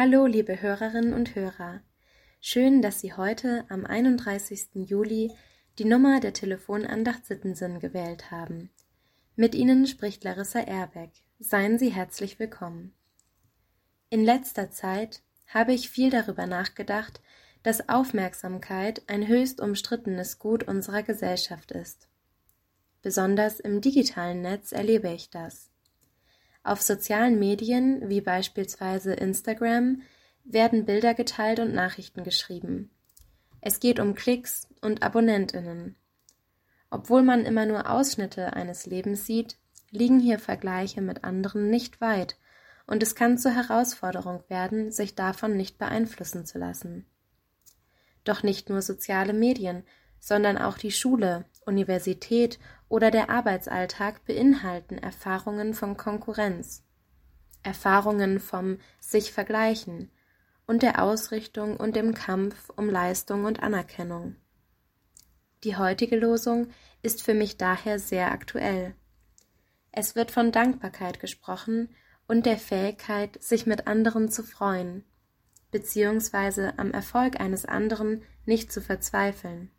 Hallo, liebe Hörerinnen und Hörer. Schön, dass Sie heute am 31. Juli die Nummer der Telefonandacht Sittensinn gewählt haben. Mit Ihnen spricht Larissa Erbeck. Seien Sie herzlich willkommen. In letzter Zeit habe ich viel darüber nachgedacht, dass Aufmerksamkeit ein höchst umstrittenes Gut unserer Gesellschaft ist. Besonders im digitalen Netz erlebe ich das. Auf sozialen Medien wie beispielsweise Instagram werden Bilder geteilt und Nachrichten geschrieben. Es geht um Klicks und Abonnentinnen. Obwohl man immer nur Ausschnitte eines Lebens sieht, liegen hier Vergleiche mit anderen nicht weit, und es kann zur Herausforderung werden, sich davon nicht beeinflussen zu lassen. Doch nicht nur soziale Medien, sondern auch die Schule, Universität oder der Arbeitsalltag beinhalten Erfahrungen von Konkurrenz, Erfahrungen vom sich vergleichen und der Ausrichtung und dem Kampf um Leistung und Anerkennung. Die heutige Losung ist für mich daher sehr aktuell. Es wird von Dankbarkeit gesprochen und der Fähigkeit, sich mit anderen zu freuen, beziehungsweise am Erfolg eines anderen nicht zu verzweifeln.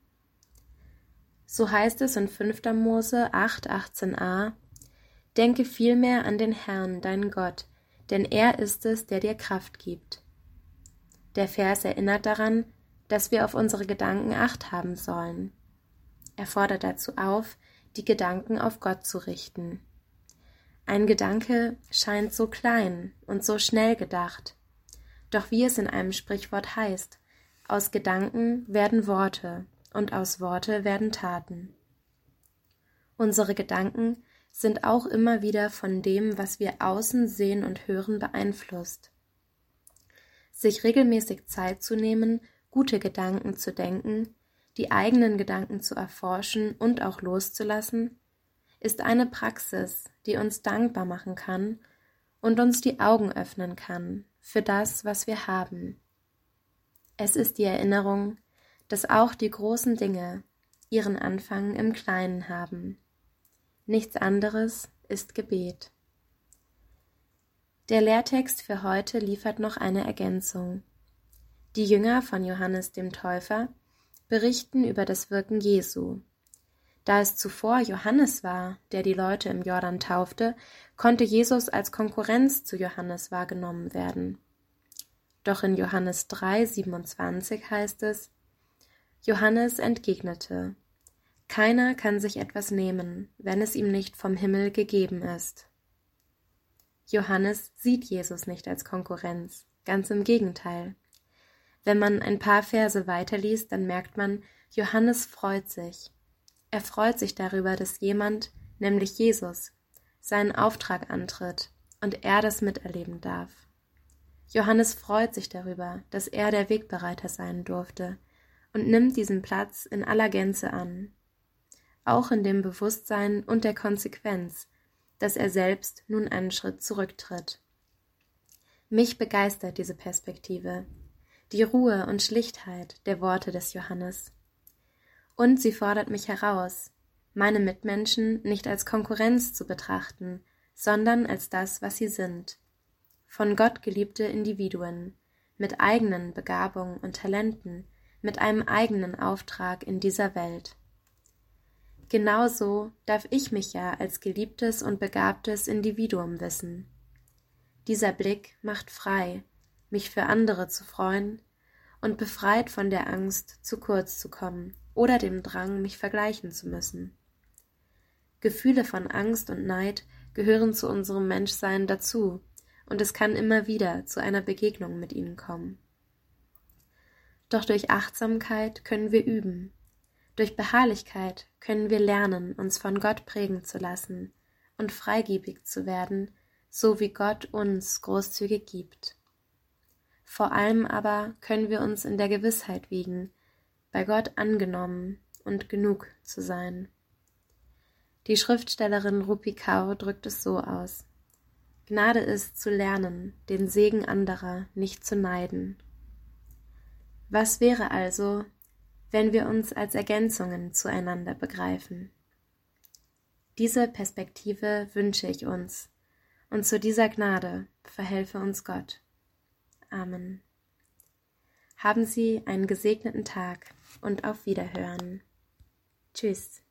So heißt es in 5. Mose 8, 18a, Denke vielmehr an den Herrn, deinen Gott, denn er ist es, der dir Kraft gibt. Der Vers erinnert daran, dass wir auf unsere Gedanken acht haben sollen. Er fordert dazu auf, die Gedanken auf Gott zu richten. Ein Gedanke scheint so klein und so schnell gedacht. Doch wie es in einem Sprichwort heißt, aus Gedanken werden Worte, und aus Worte werden Taten. Unsere Gedanken sind auch immer wieder von dem, was wir außen sehen und hören, beeinflusst. Sich regelmäßig Zeit zu nehmen, gute Gedanken zu denken, die eigenen Gedanken zu erforschen und auch loszulassen, ist eine Praxis, die uns dankbar machen kann und uns die Augen öffnen kann für das, was wir haben. Es ist die Erinnerung, dass auch die großen Dinge ihren Anfang im Kleinen haben. Nichts anderes ist Gebet. Der Lehrtext für heute liefert noch eine Ergänzung. Die Jünger von Johannes dem Täufer berichten über das Wirken Jesu. Da es zuvor Johannes war, der die Leute im Jordan taufte, konnte Jesus als Konkurrenz zu Johannes wahrgenommen werden. Doch in Johannes 3, 27 heißt es, Johannes entgegnete Keiner kann sich etwas nehmen, wenn es ihm nicht vom Himmel gegeben ist. Johannes sieht Jesus nicht als Konkurrenz, ganz im Gegenteil. Wenn man ein paar Verse weiterliest, dann merkt man, Johannes freut sich. Er freut sich darüber, dass jemand, nämlich Jesus, seinen Auftrag antritt und er das miterleben darf. Johannes freut sich darüber, dass er der Wegbereiter sein durfte, und nimmt diesen Platz in aller Gänze an, auch in dem Bewusstsein und der Konsequenz, dass er selbst nun einen Schritt zurücktritt. Mich begeistert diese Perspektive, die Ruhe und Schlichtheit der Worte des Johannes. Und sie fordert mich heraus, meine Mitmenschen nicht als Konkurrenz zu betrachten, sondern als das, was sie sind, von Gott geliebte Individuen, mit eigenen Begabungen und Talenten, mit einem eigenen Auftrag in dieser Welt. Genauso darf ich mich ja als geliebtes und begabtes Individuum wissen. Dieser Blick macht frei, mich für andere zu freuen und befreit von der Angst, zu kurz zu kommen oder dem Drang, mich vergleichen zu müssen. Gefühle von Angst und Neid gehören zu unserem Menschsein dazu, und es kann immer wieder zu einer Begegnung mit ihnen kommen. Doch durch Achtsamkeit können wir üben. Durch Beharrlichkeit können wir lernen, uns von Gott prägen zu lassen und freigebig zu werden, so wie Gott uns großzügig gibt. Vor allem aber können wir uns in der Gewissheit wiegen, bei Gott angenommen und genug zu sein. Die Schriftstellerin Rupi drückt es so aus. Gnade ist zu lernen, den Segen anderer nicht zu neiden was wäre also, wenn wir uns als Ergänzungen zueinander begreifen? Diese Perspektive wünsche ich uns, und zu dieser Gnade verhelfe uns Gott. Amen. Haben Sie einen gesegneten Tag und auf Wiederhören. Tschüss.